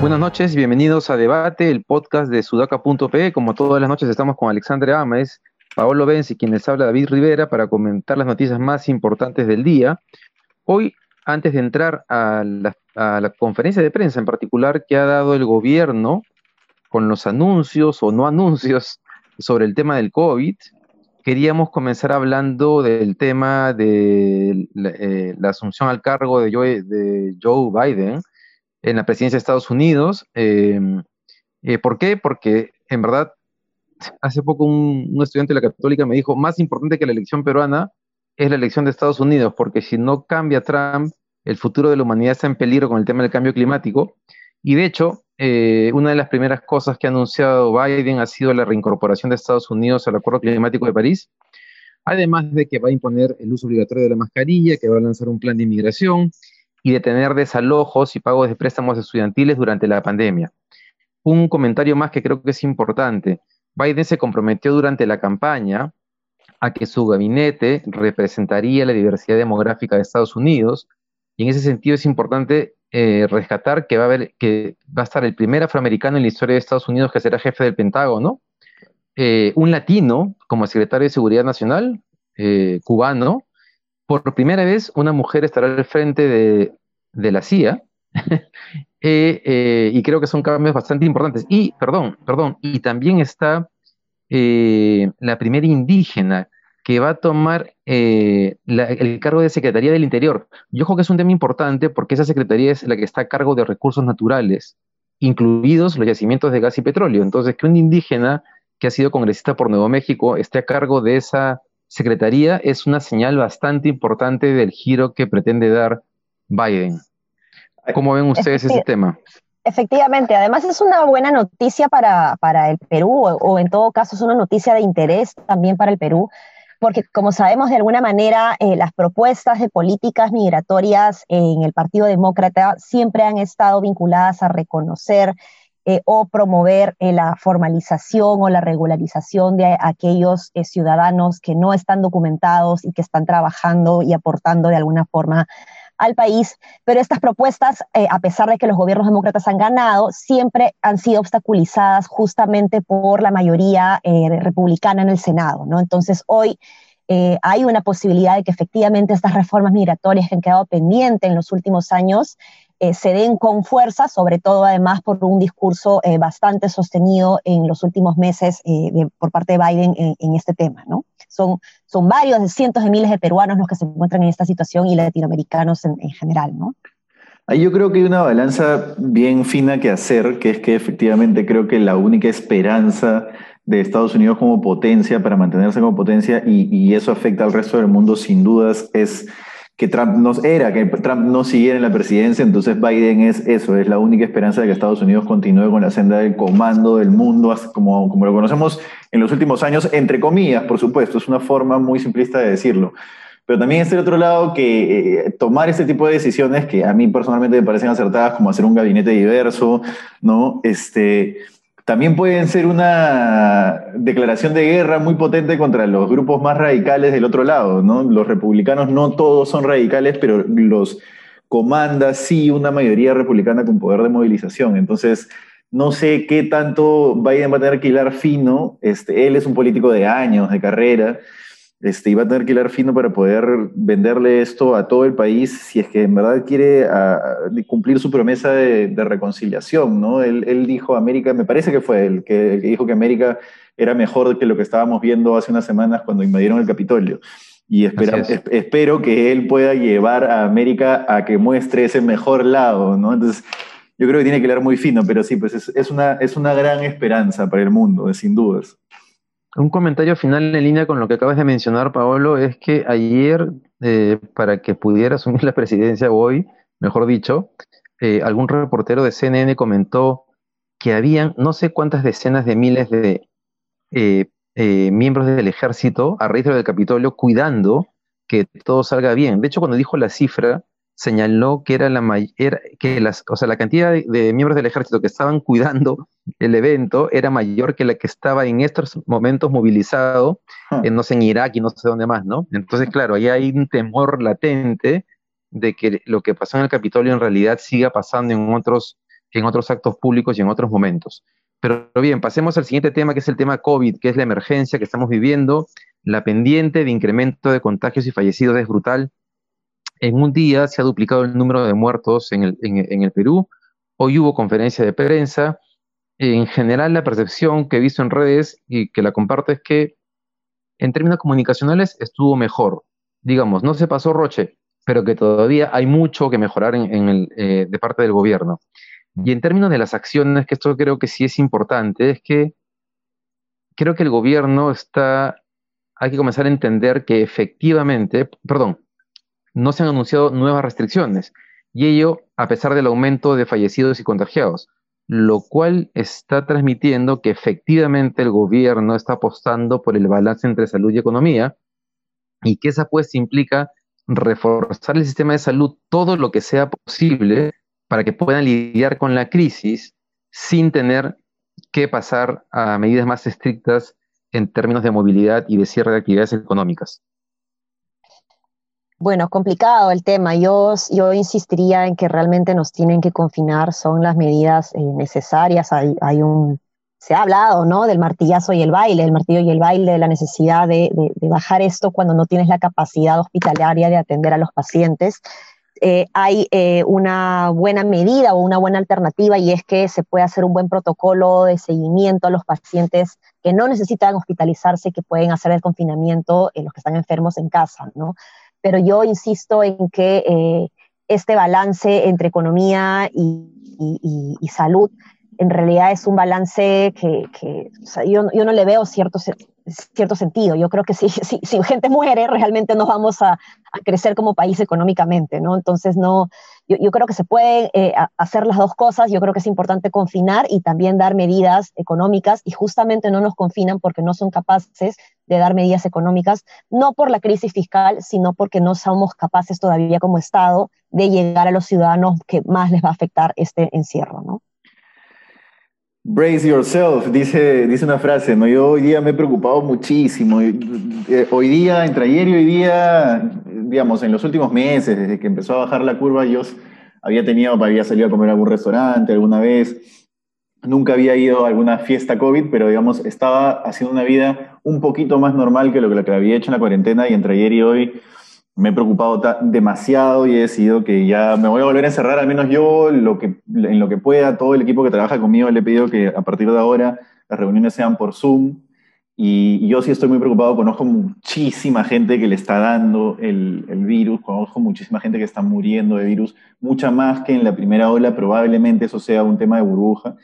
Buenas noches bienvenidos a Debate, el podcast de sudaca.pe. Como todas las noches estamos con Alexandre Ames, Paolo Benz y quienes habla David Rivera para comentar las noticias más importantes del día. Hoy, antes de entrar a la, conferencia de prensa en particular que ha dado el gobierno con los anuncios o no anuncios sobre el tema del COVID, queríamos comenzar hablando del tema de la, eh, asunción al cargo de Joe, de Joe Biden en la presidencia de Estados Unidos. Em, eh, ¿Por qué? Porque en verdad, hace poco un, estudiante de la católica me dijo, más importante que la elección peruana es la elección de Estados Unidos, porque si no cambia Trump, el futuro de la humanidad está en peligro con el tema del cambio climático. Y de hecho, eh, una de las primeras cosas que ha anunciado Biden ha sido la reincorporación de Estados Unidos al Acuerdo Climático de París, además de que va a imponer el uso obligatorio de la mascarilla, que va a lanzar un plan de inmigración, y detener desalojos y pagos de préstamos estudiantiles durante la pandemia. Un comentario más que creo que es importante. Biden se comprometió durante la campaña a que su gabinete representaría la diversidad demográfica de Estados Unidos y en ese sentido es importante eh, rescatar que va, a haber, que va a estar el primer afroamericano en la historia de Estados Unidos que será jefe del Pentágono, eh, un latino como secretario de Seguridad Nacional, eh, cubano, por primera vez una mujer estará al frente de, la CIA. Y creo que son cambios bastante importantes. Y, perdón, perdón, y también está la primera indígena que va a tomar el cargo de Secretaría del Interior. Yo creo que es un tema importante porque esa secretaría es la que está a cargo de recursos naturales, incluidos los yacimientos de gas y petróleo. Entonces, que un indígena que ha sido congresista por Nuevo México esté a cargo de esa secretaría es una señal bastante importante del giro que pretende dar Biden. ¿Cómo ven ustedes ese tema? Efectivamente, además es una buena noticia para, el Perú, o, en todo caso es una noticia de interés también para el Perú, porque como sabemos de alguna manera eh, las propuestas de políticas migratorias en el Partido Demócrata siempre han estado vinculadas a reconocer eh, o promover eh, la formalización o la regularización de aquellos ciudadanos que no están documentados y que están trabajando y aportando de alguna forma al país, pero estas propuestas, a pesar de que los gobiernos demócratas han ganado, siempre han sido obstaculizadas justamente por la mayoría republicana en el Senado, ¿no? Entonces, hoy hay una posibilidad de que efectivamente estas reformas migratorias que han quedado pendientes en los últimos años eh, se den con fuerza, sobre todo además por un discurso eh, bastante sostenido en los últimos meses eh, por parte de Biden en, este tema. ¿no? Son, son varios, de cientos de miles de peruanos los que se encuentran en esta situación y latinoamericanos en, general. ¿no? Yo creo que hay una balanza bien fina que hacer, que es que efectivamente creo que la única esperanza de Estados Unidos como potencia para mantenerse como potencia y, y eso afecta al resto del mundo sin dudas es que Trump no era, que Trump no siguiera en la presidencia, entonces Biden es eso, es la única esperanza de que Estados Unidos continúe con la senda del comando del mundo, como, como lo conocemos en los últimos años, entre comillas, por supuesto, es una forma muy simplista de decirlo. Pero también es el otro lado que eh, tomar este tipo de decisiones que a mí personalmente me parecen acertadas, como hacer un gabinete diverso, ¿no? Este, también pueden ser una declaración de guerra muy potente contra los grupos más radicales del otro lado, ¿no? Los republicanos no todos son radicales, pero los comanda sí una mayoría republicana con poder de movilización. Entonces, no sé qué tanto Biden va a tener que hilar fino. Este, él es un político de años, de carrera, este, y va a tener que hilar fino para poder venderle esto a todo el país si es que en verdad quiere cumplir su promesa de, reconciliación, ¿no? Él, dijo, América, me parece que fue él, que, dijo que América era mejor que lo que estábamos viendo hace unas semanas cuando invadieron el Capitolio. Y espero que él pueda llevar a América a que muestre ese mejor lado, ¿no? Entonces, yo creo que tiene que leer muy fino, pero sí, pues es, es, una, es una gran esperanza para el mundo, sin dudas. Un comentario final en línea con lo que acabas de mencionar, Paolo, es que ayer, eh, para que pudiera asumir la presidencia hoy, mejor dicho, eh, algún reportero de CNN comentó que habían no sé cuántas decenas de miles de eh, miembros del ejército a raíz del Capitolio cuidando que todo salga bien. De hecho, cuando dijo la cifra, señaló que era la mayor, que las, o sea, la cantidad de, miembros del ejército que estaban cuidando el evento era mayor que la que estaba en estos momentos movilizado, ah. en, no sé, en Irak y no sé dónde más, ¿no? Entonces, claro, ahí hay un temor latente de que lo que pasó en el Capitolio en realidad siga pasando en otros, en otros actos públicos y en otros momentos. Pero bien, pasemos al siguiente tema, que es el tema COVID, que es la emergencia que estamos viviendo. La pendiente de incremento de contagios y fallecidos es brutal en un día se ha duplicado el número de muertos en el, Perú. Hoy hubo conferencia de prensa. En general, la percepción que he visto en redes y que la comparto es que en términos comunicacionales estuvo mejor. Digamos, no se pasó Roche, pero que todavía hay mucho que mejorar en, el, eh, de parte del gobierno. Y en términos de las acciones, que esto creo que sí es importante, es que creo que el gobierno está, hay que comenzar a entender que efectivamente, perdón, no se han anunciado nuevas restricciones, y ello a pesar del aumento de fallecidos y contagiados, lo cual está transmitiendo que efectivamente el gobierno está apostando por el balance entre salud y economía, y que esa apuesta implica reforzar el sistema de salud todo lo que sea posible para que puedan lidiar con la crisis sin tener que pasar a medidas más estrictas en términos de movilidad y de cierre de actividades económicas. Bueno, complicado el tema. Yo, yo insistiría en que realmente nos tienen que confinar, son las medidas eh, necesarias. Hay, un, se ha hablado ¿no? del martillazo y el baile, el martillo y el baile, de la necesidad de, bajar esto cuando no tienes la capacidad hospitalaria de atender a los pacientes. Eh, hay eh, una buena medida o una buena alternativa y es que se puede hacer un buen protocolo de seguimiento a los pacientes que no necesitan hospitalizarse, que pueden hacer el confinamiento, en los que están enfermos en casa, ¿no? Pero yo insisto en que eh, este balance entre economía y, salud en realidad es un balance que, yo, no le veo cierto, cierto sentido. Yo creo que si, si, gente muere, realmente no vamos a, a, crecer como país económicamente, ¿no? Entonces, no, yo, creo que se puede eh, hacer las dos cosas. Yo creo que es importante confinar y también dar medidas económicas y justamente no nos confinan porque no son capaces de dar medidas económicas, no por la crisis fiscal, sino porque no somos capaces todavía como Estado de llegar a los ciudadanos que más les va a afectar este encierro, ¿no? Brace yourself, dice, dice una frase, ¿no? Yo hoy día me he preocupado muchísimo. Eh, hoy día, entre ayer y hoy día, digamos, en los últimos meses, desde que empezó a bajar la curva, yo había tenido, había salido a comer a algún restaurante alguna vez. Nunca había ido a alguna fiesta COVID, pero digamos, estaba haciendo una vida un poquito más normal que lo que había hecho en la cuarentena y entre ayer y hoy me he preocupado demasiado y he decidido que ya me voy a volver a encerrar, al menos yo, lo que, en lo que pueda. Todo el equipo que trabaja conmigo le he pedido que a partir de ahora las reuniones sean por Zoom. Y, yo sí estoy muy preocupado, conozco muchísima gente que le está dando el, el, virus, conozco muchísima gente que está muriendo de virus, mucha más que en la primera ola, probablemente eso sea un tema de burbuja.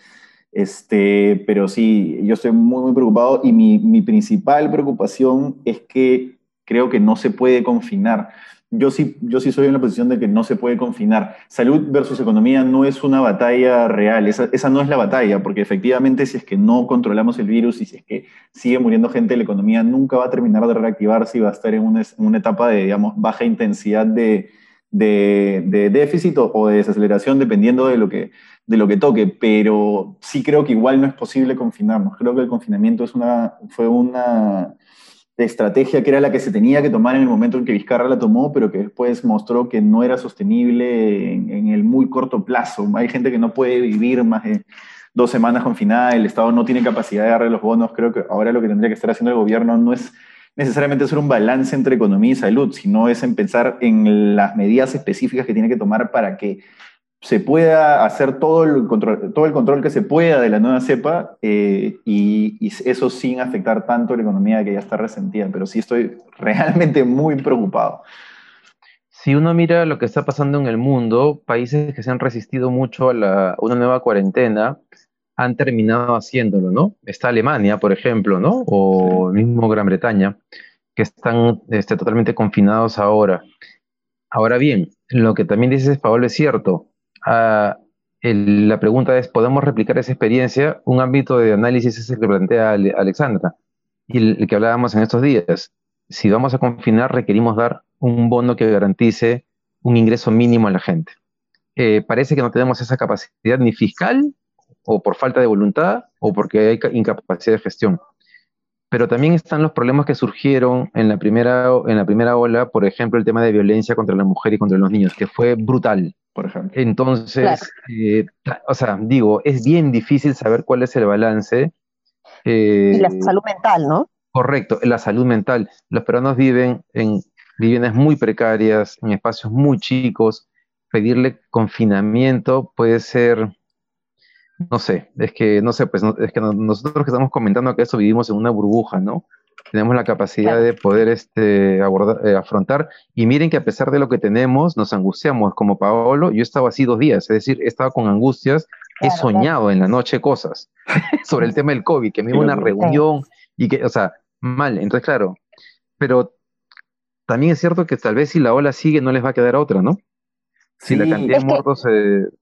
Este, pero sí, yo estoy muy, muy preocupado y mi, mi principal preocupación es que creo que no se puede confinar. Yo sí, yo sí soy en la posición de que no se puede confinar. Salud versus economía no es una batalla real, esa, esa no es la batalla, porque efectivamente si es que no controlamos el virus y si es que sigue muriendo gente, la economía nunca va a terminar de reactivarse y va a estar en una, en una etapa de, digamos, baja intensidad de, de, de déficit o de desaceleración, dependiendo de lo, que, de lo que toque. Pero sí creo que igual no es posible confinarnos. Creo que el confinamiento es una, fue una estrategia que era la que se tenía que tomar en el momento en que Vizcarra la tomó, pero que después mostró que no era sostenible en, el muy corto plazo. Hay gente que no puede vivir más de dos semanas confinada, el Estado no tiene capacidad de darle los bonos. Creo que ahora lo que tendría que estar haciendo el gobierno no es necesariamente hacer un balance entre economía y salud, sino es empezar en las medidas específicas que tiene que tomar para que se pueda hacer todo el control, todo el control que se pueda de la nueva cepa eh, y, eso sin afectar tanto la economía que ya está resentida. Pero sí estoy realmente muy preocupado. Si uno mira lo que está pasando en el mundo, países que se han resistido mucho a, la, una nueva cuarentena han terminado haciéndolo, ¿no? Está Alemania, por ejemplo, ¿no? O mismo Gran Bretaña, que están este, totalmente confinados ahora. Ahora bien, lo que también dices, Pablo, es cierto la pregunta es, ¿podemos replicar esa experiencia? Un ámbito de análisis es el que plantea Alexandra y el, que hablábamos en estos días. Si vamos a confinar, requerimos dar un bono que garantice un ingreso mínimo a la gente. Eh, parece que no tenemos esa capacidad ni fiscal, o por falta de voluntad, o porque hay incapacidad de gestión. Pero también están los problemas que surgieron en la primera, en la primera ola, por ejemplo, el tema de violencia contra la mujer y contra los niños, que fue brutal. Por ejemplo. Entonces, eh, o sea, digo, es bien difícil saber cuál es el balance. y la salud mental, ¿no? Correcto, la salud mental. Los peruanos viven en viviendas muy precarias, en espacios muy chicos. Pedirle confinamiento puede ser, no sé, es que, no sé, pues es que nosotros que estamos comentando que eso vivimos en una burbuja, ¿no? Tenemos la capacidad de poder este, abordar, eh, afrontar. Y miren que a pesar de lo que tenemos, nos angustiamos. Como Paolo, yo estaba así dos días, es decir, he estado con angustias, he soñado en la noche cosas sobre el tema del COVID, que me iba a una reunión y que, o sea, mal. Entonces, claro, pero también es cierto que tal vez si la ola sigue no les va a quedar otra, ¿no? Si la cantidad de muertos...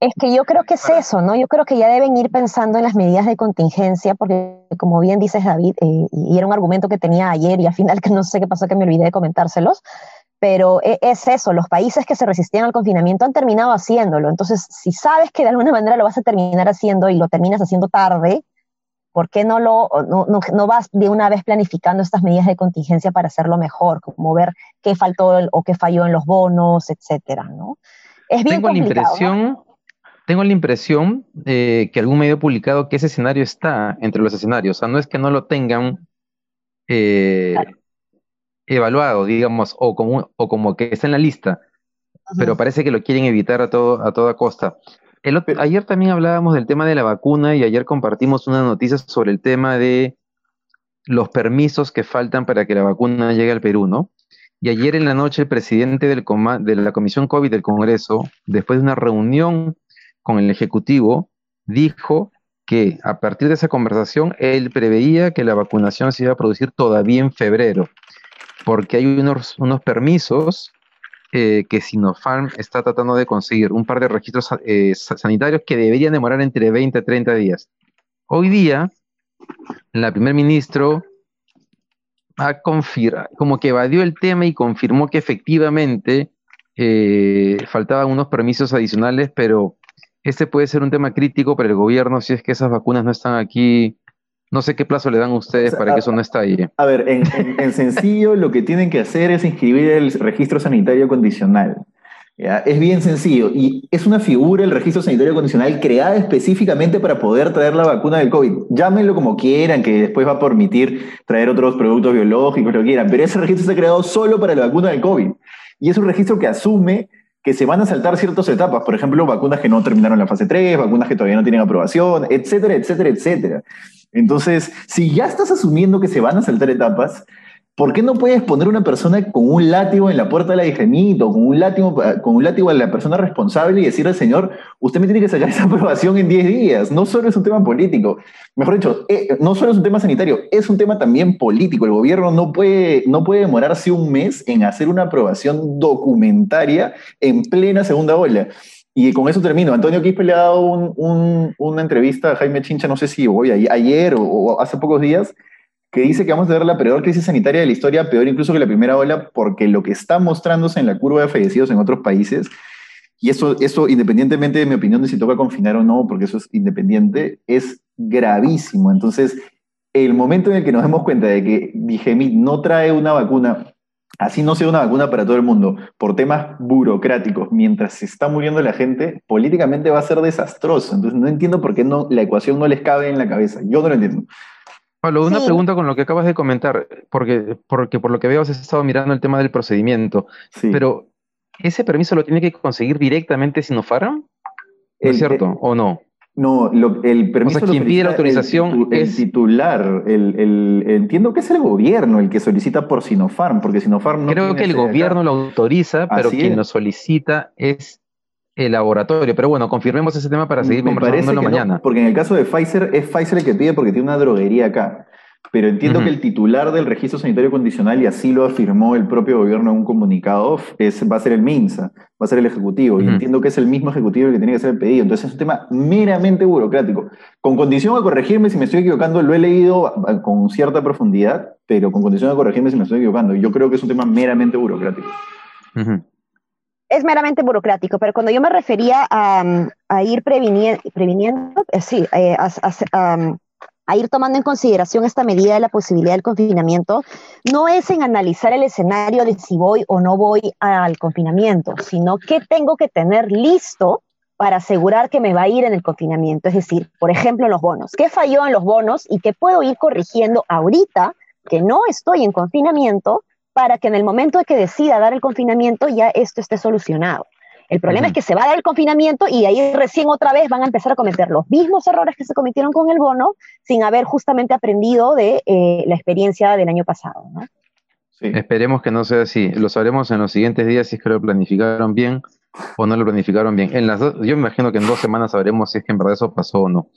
Es que yo creo que es eso, ¿no? Yo creo que ya deben ir pensando en las medidas de contingencia, porque como bien dices, David, eh, y era un argumento que tenía ayer y al final que no sé qué pasó que me olvidé de comentárselos, pero e, es eso, los países que se resistían al confinamiento han terminado haciéndolo. Entonces, si sabes que de alguna manera lo vas a terminar haciendo y lo terminas haciendo tarde, ¿Por qué no, lo, no, vas de una vez planificando estas medidas de contingencia para hacerlo mejor, como ver qué faltó o qué falló en los bonos, etcétera, ¿no? Es bien tengo La impresión, Tengo la impresión eh, que algún medio ha publicado que ese escenario está entre los escenarios, o sea, no es que no lo tengan eh, evaluado, digamos, o como, o como que está en la lista, pero parece que lo quieren evitar a, todo, a toda costa. Ayer también hablábamos del tema de la vacuna y ayer compartimos una noticia sobre el tema de los permisos que faltan para que la vacuna llegue al Perú, ¿no? Y ayer en la noche el presidente del de la Comisión COVID del Congreso, después de una reunión con el Ejecutivo, dijo que a partir de esa conversación él preveía que la vacunación se iba a producir todavía en febrero, porque hay unos, unos permisos eh, que Sinopharm está tratando de conseguir un par de registros eh, sanitarios que deberían demorar entre 20 a 30 días. Hoy día, la primer ministro ha confirmado, como que evadió el tema y confirmó que efectivamente eh, faltaban unos permisos adicionales, pero este puede ser un tema crítico para el gobierno si es que esas vacunas no están aquí no sé qué plazo le dan a ustedes para que eso no esté ahí. A ver, en, sencillo, lo que tienen que hacer es inscribir el registro sanitario condicional. Es bien sencillo y es una figura, el registro sanitario condicional, creada específicamente para poder traer la vacuna del COVID. Llámenlo como quieran, que después va a permitir traer otros productos biológicos, lo que quieran, pero ese registro está creado solo para la vacuna del COVID. Y es un registro que asume que se van a saltar ciertas etapas, por ejemplo, vacunas que no terminaron la fase 3, vacunas que todavía no tienen aprobación, etcétera, etcétera, etcétera. Entonces, si ya estás asumiendo que se van a saltar etapas, ¿por qué no puedes poner una persona con un látigo en la puerta de la o con un látigo, con un látigo a la persona responsable y decirle al señor, usted me tiene que sacar esa aprobación en 10 días? No solo es un tema político, mejor dicho, eh, no solo es un tema sanitario, es un tema también político. El gobierno no puede, no puede demorarse un mes en hacer una aprobación documentaria en plena segunda ola. Y con eso termino. Antonio Quispe le ha dado una entrevista a Jaime Chincha, no sé si hoy, ayer o, hace pocos días, que dice que vamos a tener la peor crisis sanitaria de la historia, peor incluso que la primera ola, porque lo que está mostrándose en la curva de fallecidos en otros países, y eso, eso independientemente de mi opinión de si toca confinar o no, porque eso es independiente, es gravísimo. Entonces, el momento en el que nos damos cuenta de que Digemit no trae una vacuna así no sea una vacuna para todo el mundo, por temas burocráticos, mientras se está muriendo la gente, políticamente va a ser desastroso. Entonces no entiendo por qué no, la ecuación no les cabe en la cabeza. Yo no lo entiendo. Pablo, una pregunta con lo que acabas de comentar, porque, porque por lo que veo has estado mirando el tema del procedimiento, pero ¿ese permiso lo tiene que conseguir directamente Sinopharm? ¿Es cierto o no? No, el permiso. O sea, quien pide la autorización el, es. titular. El, entiendo que es el gobierno el que solicita por Sinopharm, porque Sinopharm no. Creo que el gobierno lo autoriza, pero quien lo solicita es el laboratorio. Pero bueno, confirmemos ese tema para seguir conversando mañana. porque en el caso de Pfizer, es Pfizer el que pide porque tiene una droguería acá. Pero entiendo que el titular del registro sanitario condicional, y así lo afirmó el propio gobierno en un comunicado, es, va a ser el MINSA, va a ser el Ejecutivo. Y entiendo que es el mismo Ejecutivo el que tiene que hacer el pedido. Entonces es un tema meramente burocrático. Con condición de corregirme si me estoy equivocando, lo he leído con cierta profundidad, pero con condición de corregirme si me estoy equivocando. Yo creo que es un tema meramente burocrático. Es meramente burocrático, pero cuando yo me refería a, ir previniendo, sí, a, ir tomando en consideración esta medida de la posibilidad del confinamiento, no es en analizar el escenario de si voy o no voy al confinamiento, sino qué tengo que tener listo para asegurar que me va a ir en el confinamiento. Es decir, por ejemplo, los bonos. ¿Qué falló en los bonos y qué puedo ir corrigiendo ahorita que no estoy en confinamiento para que en el momento de que decida dar el confinamiento ya esto esté solucionado? El problema es que se va a dar el confinamiento y ahí recién otra vez van a empezar a cometer los mismos errores que se cometieron con el bono sin haber justamente aprendido de eh, la experiencia del año pasado. Esperemos que no sea así. Lo sabremos en los siguientes días si es que lo planificaron bien o no lo planificaron bien. En las yo me imagino que en dos semanas sabremos si es que en verdad eso pasó o no.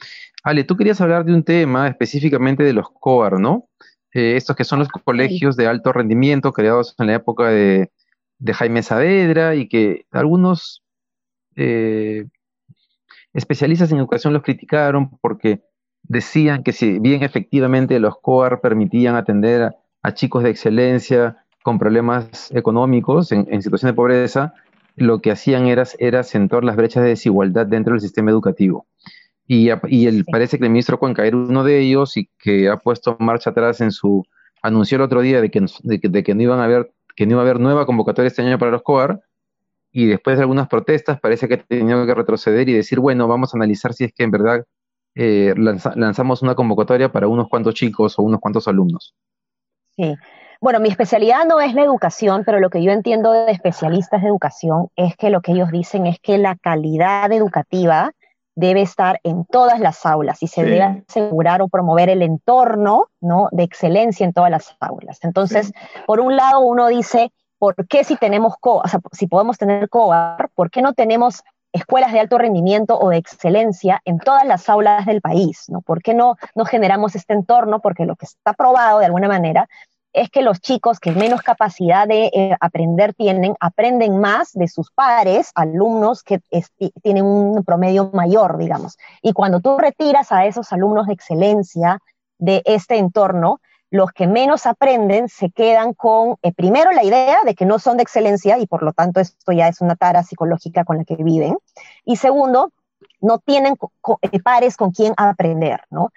Ale, tú querías hablar de un tema específicamente de los COAR, ¿no? Eh, estos que son los colegios de alto rendimiento creados en la época de, Jaime Saavedra y que algunos eh, especialistas en educación los criticaron porque decían que si bien efectivamente los COAR permitían atender a, chicos de excelencia con problemas económicos en, en situación de pobreza, lo que hacían era, era acentuar las brechas de desigualdad dentro del sistema educativo. Y, y parece que el ministro Cuenca era uno de ellos y que ha puesto marcha atrás en su... anunció el otro día de que, de que, no, iban a haber, que no iba a haber nueva convocatoria este año para los COAR, y después de algunas protestas parece que tenido que retroceder y decir, bueno, vamos a analizar si es que en verdad eh, lanzamos una convocatoria para unos cuantos chicos o unos cuantos alumnos. Sí, bueno, mi especialidad no es la educación, pero lo que yo entiendo de especialistas de educación es que lo que ellos dicen es que la calidad educativa debe estar en todas las aulas y se debe asegurar o promover el entorno ¿no? de excelencia en todas las aulas. Entonces, por un lado, uno dice, ¿por qué si tenemos co o sea, si podemos tener COAR, por qué no tenemos escuelas de alto rendimiento o de excelencia en todas las aulas del país? ¿no? ¿Por qué no, no generamos este entorno? Porque lo que está probado de alguna manera es que los chicos que menos capacidad de eh, aprender tienen, aprenden más de sus pares, alumnos que tienen un promedio mayor, digamos. Y cuando tú retiras a esos alumnos de excelencia de este entorno, los que menos aprenden se quedan con, eh, primero, la idea de que no son de excelencia y por lo tanto esto ya es una tara psicológica con la que viven. Y segundo, no tienen eh, pares con quien aprender, ¿no?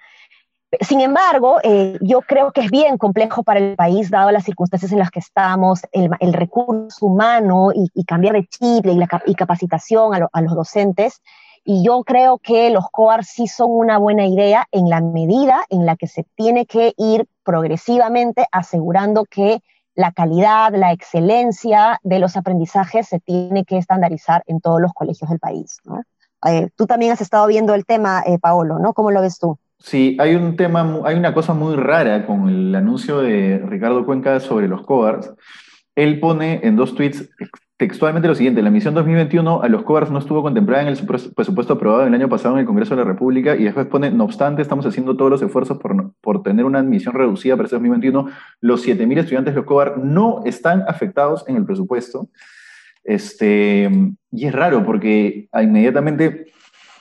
Sin embargo, eh, yo creo que es bien complejo para el país, dado las circunstancias en las que estamos, el, recurso humano y, cambiar de chip y, la, capacitación a, los docentes. Y yo creo que los COAR sí son una buena idea en la medida en la que se tiene que ir progresivamente asegurando que la calidad, la excelencia de los aprendizajes se tiene que estandarizar en todos los colegios del país. Eh, tú también has estado viendo el tema, eh, Paolo, ¿no? ¿Cómo lo ves tú? Sí, hay un tema, hay una cosa muy rara con el anuncio de Ricardo Cuenca sobre los COARs. Él pone en dos tweets textualmente lo siguiente, la misión 2021 a los COARs no estuvo contemplada en el presupuesto aprobado el año pasado en el Congreso de la República y después pone, no obstante, estamos haciendo todos los esfuerzos por, por tener una admisión reducida para este 2021. Los 7.000 estudiantes de los COAR no están afectados en el presupuesto. Este, y es raro porque inmediatamente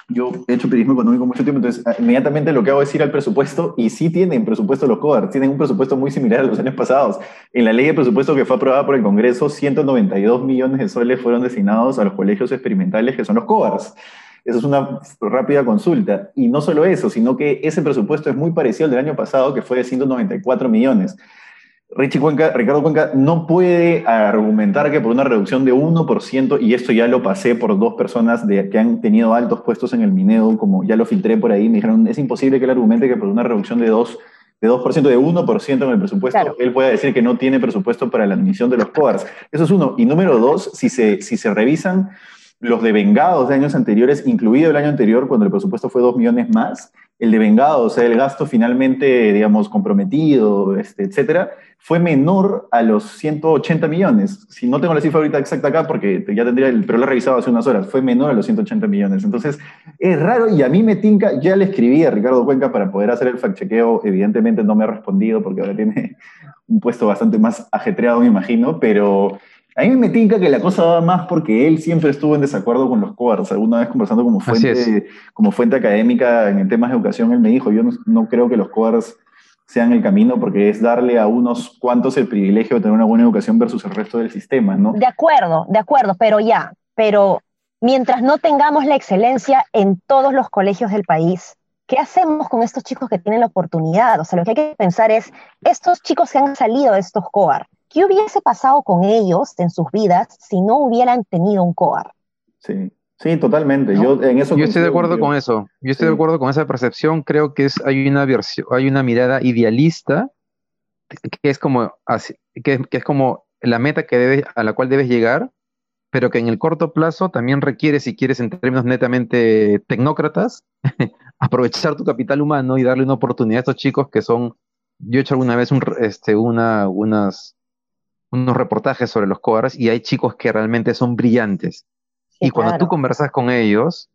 yo he hecho periodismo económico mucho tiempo, entonces ah, inmediatamente lo que hago es ir al presupuesto y sí tienen presupuesto los COAR, tienen un presupuesto muy similar a los años pasados. En la ley de presupuesto que fue aprobada por el Congreso, 192 millones de soles fueron destinados a los colegios experimentales que son los COARs. Eso es una rápida consulta. Y no solo eso, sino que ese presupuesto es muy parecido al del año pasado, que fue de 194 millones. Richie Cuenca, Ricardo Cuenca no puede argumentar que por una reducción de 1%, y esto ya lo pasé por dos personas de, que han tenido altos puestos en el Mineo, como ya lo filtré por ahí, me dijeron, es imposible que él argumente que por una reducción de 2%, de 2%, de 1% en el presupuesto, él pueda decir que no tiene presupuesto para la admisión de los COARs. Eso es uno. Y número dos, si se, si se revisan los devengados de años anteriores, incluido el año anterior, cuando el presupuesto fue 2 millones más, el devengado, o sea, el gasto finalmente, digamos, comprometido, este, etcétera, fue menor a los 180 millones. Si no tengo la cifra ahorita exacta acá, porque ya tendría, el, pero lo he revisado hace unas horas, fue menor a los 180 millones. Entonces, es raro y a mí me tinca, ya le escribí a Ricardo Cuenca para poder hacer el fact-chequeo, evidentemente no me ha respondido porque ahora tiene un puesto bastante más ajetreado, me imagino, pero a mí me tinca que la cosa va más porque él siempre estuvo en desacuerdo con los COARs. Alguna vez conversando como fuente, como fuente académica en temas de educación, él me dijo, yo no, creo que los COARs sean el camino, porque es darle a unos cuantos el privilegio de tener una buena educación versus el resto del sistema, ¿no? De acuerdo, de acuerdo, pero ya, pero mientras no tengamos la excelencia en todos los colegios del país, ¿qué hacemos con estos chicos que tienen la oportunidad? O sea, lo que hay que pensar es, estos chicos que han salido de estos COAR, ¿qué hubiese pasado con ellos en sus vidas si no hubieran tenido un COAR? Sí. Sí, totalmente. Yo en eso Yo estoy de acuerdo con eso. Yo estoy de acuerdo con esa percepción. Creo que es hay una versión, hay una mirada idealista que es como que, es como la meta que debes, a la cual debes llegar, pero que en el corto plazo también requiere, si quieres en términos netamente tecnócratas, aprovechar tu capital humano y darle una oportunidad a estos chicos que son. Yo he hecho alguna vez un, este, una, unas, unos reportajes sobre los COARs y hay chicos que realmente son brillantes y cuando tú conversas con ellos,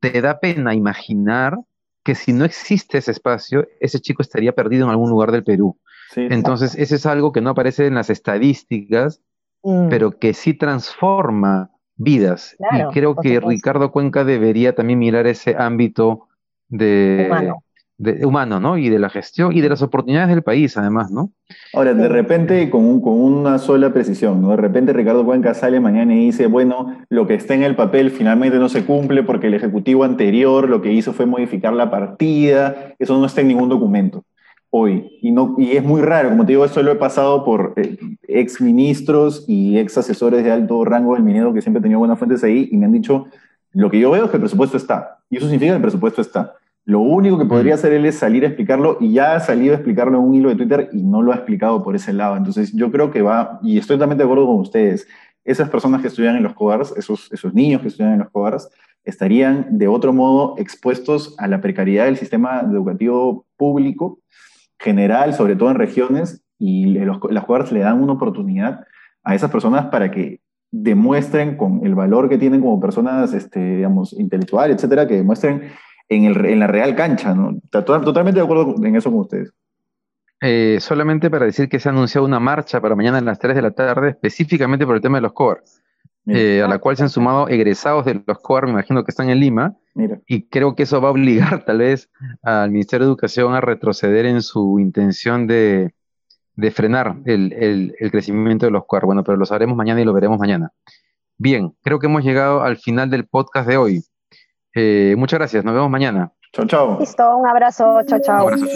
te da pena imaginar que si no existe ese espacio, ese chico estaría perdido en algún lugar del Perú. Entonces, eso es algo que no aparece en las estadísticas, mm. pero que sí transforma vidas. y creo que Ricardo Cuenca debería también mirar ese ámbito de, de, humano, ¿no? Y de la gestión y de las oportunidades del país, además, ¿no? Ahora, de repente, con, con una sola precisión, ¿no? De repente Ricardo Cuenca sale mañana y dice, bueno, lo que está en el papel finalmente no se cumple porque el ejecutivo anterior lo que hizo fue modificar la partida, eso no está en ningún documento hoy. Y, no, y es muy raro, como te digo, esto lo he pasado por eh, ex ministros y ex asesores de alto rango del minero que siempre he tenido buenas fuentes ahí y me han dicho, lo que yo veo es que el presupuesto está. Y eso significa que el presupuesto está. Lo único que podría hacer él es salir a explicarlo y ya ha salido a explicarlo en un hilo de Twitter y no lo ha explicado por ese lado. Entonces yo creo que va, y estoy totalmente de acuerdo con ustedes, esas personas que estudian en los COARS, esos, esos niños que estudian en los COARS, estarían de otro modo expuestos a la precariedad del sistema educativo público general, sobre todo en regiones, y los, las COARS le dan una oportunidad a esas personas para que demuestren con el valor que tienen como personas, este, digamos, intelectuales, etcétera, que demuestren en, el, en la real cancha, ¿no? Totalmente de acuerdo en eso con ustedes. Eh, solamente para decir que se ha anunciado una marcha para mañana a las 3 de la tarde, específicamente por el tema de los COAR, eh, a la cual se han sumado egresados de los COAR, me imagino que están en Lima, y creo que eso va a obligar tal vez al Ministerio de Educación a retroceder en su intención de, de frenar el, el, el, crecimiento de los COAR. Bueno, pero lo sabremos mañana y lo veremos mañana. Bien, creo que hemos llegado al final del podcast de hoy. Eh, muchas gracias, nos vemos mañana. Chao, chao. Listo, un abrazo, chao, chao. Un abrazo.